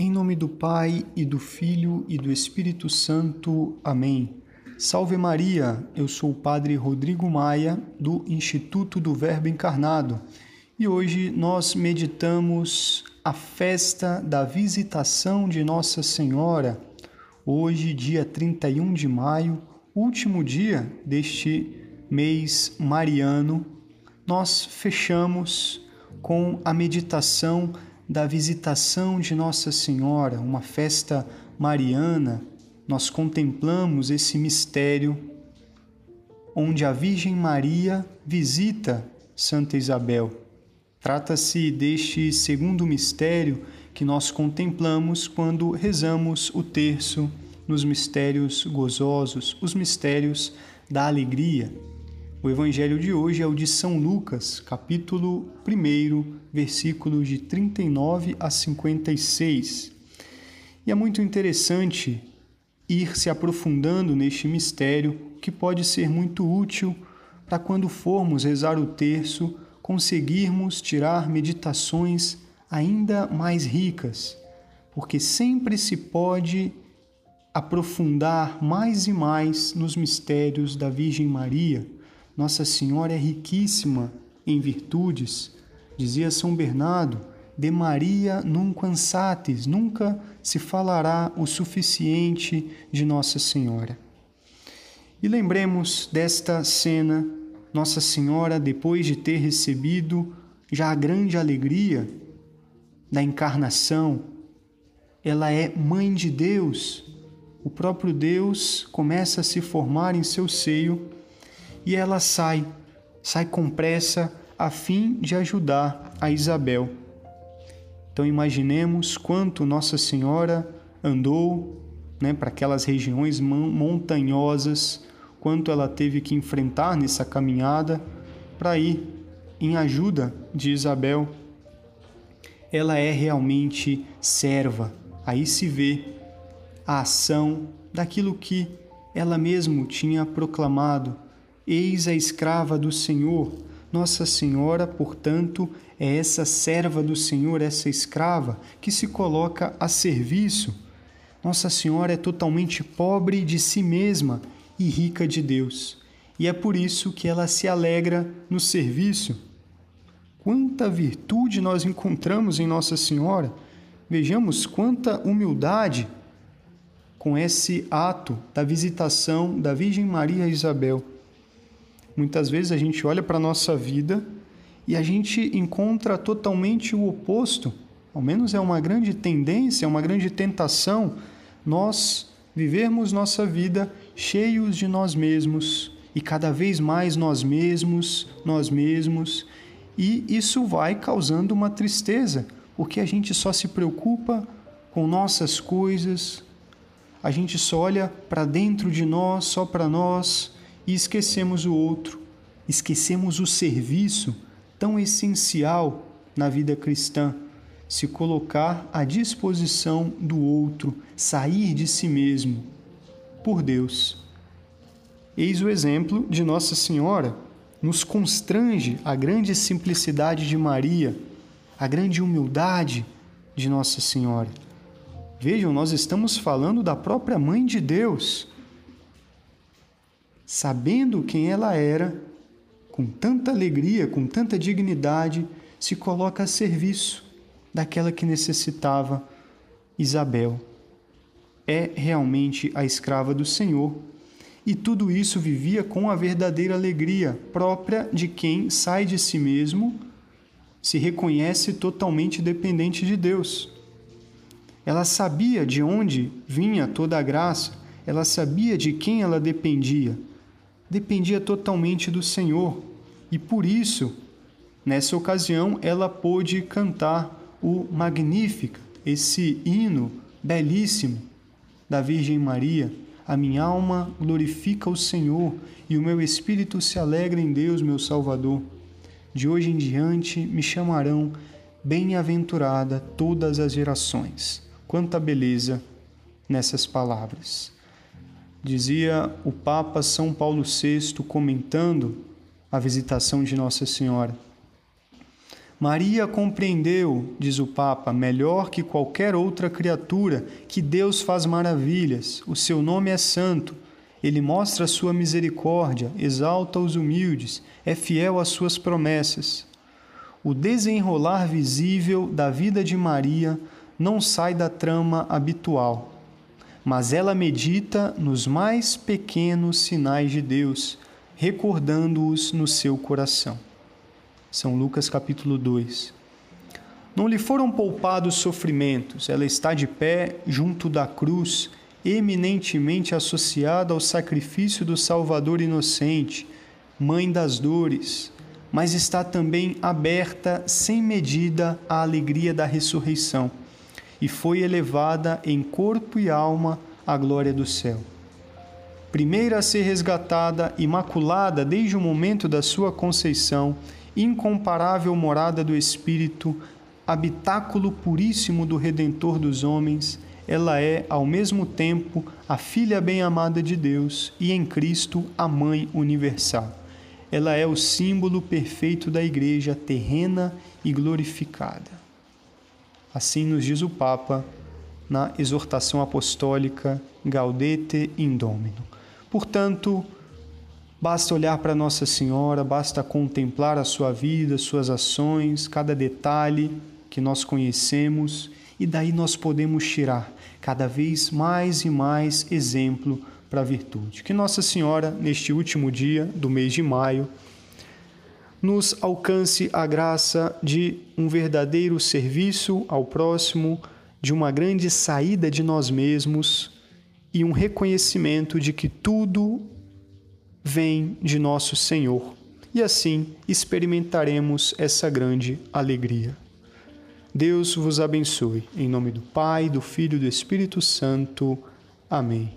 Em nome do Pai e do Filho e do Espírito Santo. Amém. Salve Maria, eu sou o Padre Rodrigo Maia, do Instituto do Verbo Encarnado, e hoje nós meditamos a festa da visitação de Nossa Senhora. Hoje, dia 31 de maio, último dia deste mês mariano, nós fechamos com a meditação da visitação de Nossa Senhora, uma festa mariana, nós contemplamos esse mistério onde a Virgem Maria visita Santa Isabel. Trata-se deste segundo mistério que nós contemplamos quando rezamos o terço nos mistérios gozosos, os mistérios da alegria. O evangelho de hoje é o de São Lucas, capítulo 1, versículos de 39 a 56. E é muito interessante ir se aprofundando neste mistério, que pode ser muito útil para quando formos rezar o terço, conseguirmos tirar meditações ainda mais ricas, porque sempre se pode aprofundar mais e mais nos mistérios da Virgem Maria nossa Senhora é riquíssima em virtudes. Dizia São Bernardo: de Maria nunca satis, nunca se falará o suficiente de Nossa Senhora. E lembremos desta cena, Nossa Senhora, depois de ter recebido já a grande alegria da encarnação, ela é mãe de Deus. O próprio Deus começa a se formar em seu seio e ela sai, sai com pressa a fim de ajudar a Isabel. Então imaginemos quanto Nossa Senhora andou né, para aquelas regiões montanhosas, quanto ela teve que enfrentar nessa caminhada para ir em ajuda de Isabel. Ela é realmente serva. Aí se vê a ação daquilo que ela mesmo tinha proclamado Eis a escrava do Senhor. Nossa Senhora, portanto, é essa serva do Senhor, essa escrava que se coloca a serviço. Nossa Senhora é totalmente pobre de si mesma e rica de Deus. E é por isso que ela se alegra no serviço. Quanta virtude nós encontramos em Nossa Senhora! Vejamos quanta humildade com esse ato da visitação da Virgem Maria Isabel. Muitas vezes a gente olha para a nossa vida e a gente encontra totalmente o oposto. Ao menos é uma grande tendência, é uma grande tentação nós vivermos nossa vida cheios de nós mesmos e cada vez mais nós mesmos, nós mesmos, e isso vai causando uma tristeza, porque a gente só se preocupa com nossas coisas, a gente só olha para dentro de nós, só para nós, e esquecemos o outro, esquecemos o serviço tão essencial na vida cristã, se colocar à disposição do outro, sair de si mesmo, por Deus. Eis o exemplo de Nossa Senhora, nos constrange a grande simplicidade de Maria, a grande humildade de Nossa Senhora. Vejam, nós estamos falando da própria Mãe de Deus sabendo quem ela era, com tanta alegria, com tanta dignidade, se coloca a serviço daquela que necessitava, Isabel. É realmente a escrava do Senhor. E tudo isso vivia com a verdadeira alegria própria de quem sai de si mesmo, se reconhece totalmente dependente de Deus. Ela sabia de onde vinha toda a graça, ela sabia de quem ela dependia dependia totalmente do Senhor e por isso, nessa ocasião, ela pôde cantar o Magnífica, esse hino belíssimo da Virgem Maria. A minha alma glorifica o Senhor e o meu espírito se alegra em Deus, meu Salvador. De hoje em diante me chamarão bem-aventurada todas as gerações. Quanta beleza nessas palavras. Dizia o Papa São Paulo VI comentando a visitação de Nossa Senhora. Maria compreendeu, diz o Papa, melhor que qualquer outra criatura, que Deus faz maravilhas, o seu nome é santo, ele mostra a sua misericórdia, exalta os humildes, é fiel às suas promessas. O desenrolar visível da vida de Maria não sai da trama habitual, mas ela medita nos mais pequenos sinais de Deus, recordando-os no seu coração. São Lucas capítulo 2. Não lhe foram poupados sofrimentos, ela está de pé junto da cruz, eminentemente associada ao sacrifício do Salvador inocente, mãe das dores, mas está também aberta sem medida à alegria da ressurreição, e foi elevada em corpo e alma à glória do céu primeira a ser resgatada, imaculada desde o momento da sua conceição, incomparável morada do Espírito, habitáculo puríssimo do Redentor dos homens, ela é, ao mesmo tempo, a filha bem-amada de Deus e, em Cristo, a Mãe universal. Ela é o símbolo perfeito da Igreja terrena e glorificada. Assim nos diz o Papa na exortação apostólica Gaudete in Domino. Portanto, basta olhar para Nossa Senhora, basta contemplar a sua vida, suas ações, cada detalhe que nós conhecemos e daí nós podemos tirar cada vez mais e mais exemplo para a virtude. Que Nossa Senhora, neste último dia do mês de maio, nos alcance a graça de um verdadeiro serviço ao próximo, de uma grande saída de nós mesmos e um reconhecimento de que tudo vem de nosso Senhor. E assim experimentaremos essa grande alegria. Deus vos abençoe. Em nome do Pai, do Filho e do Espírito Santo. Amém.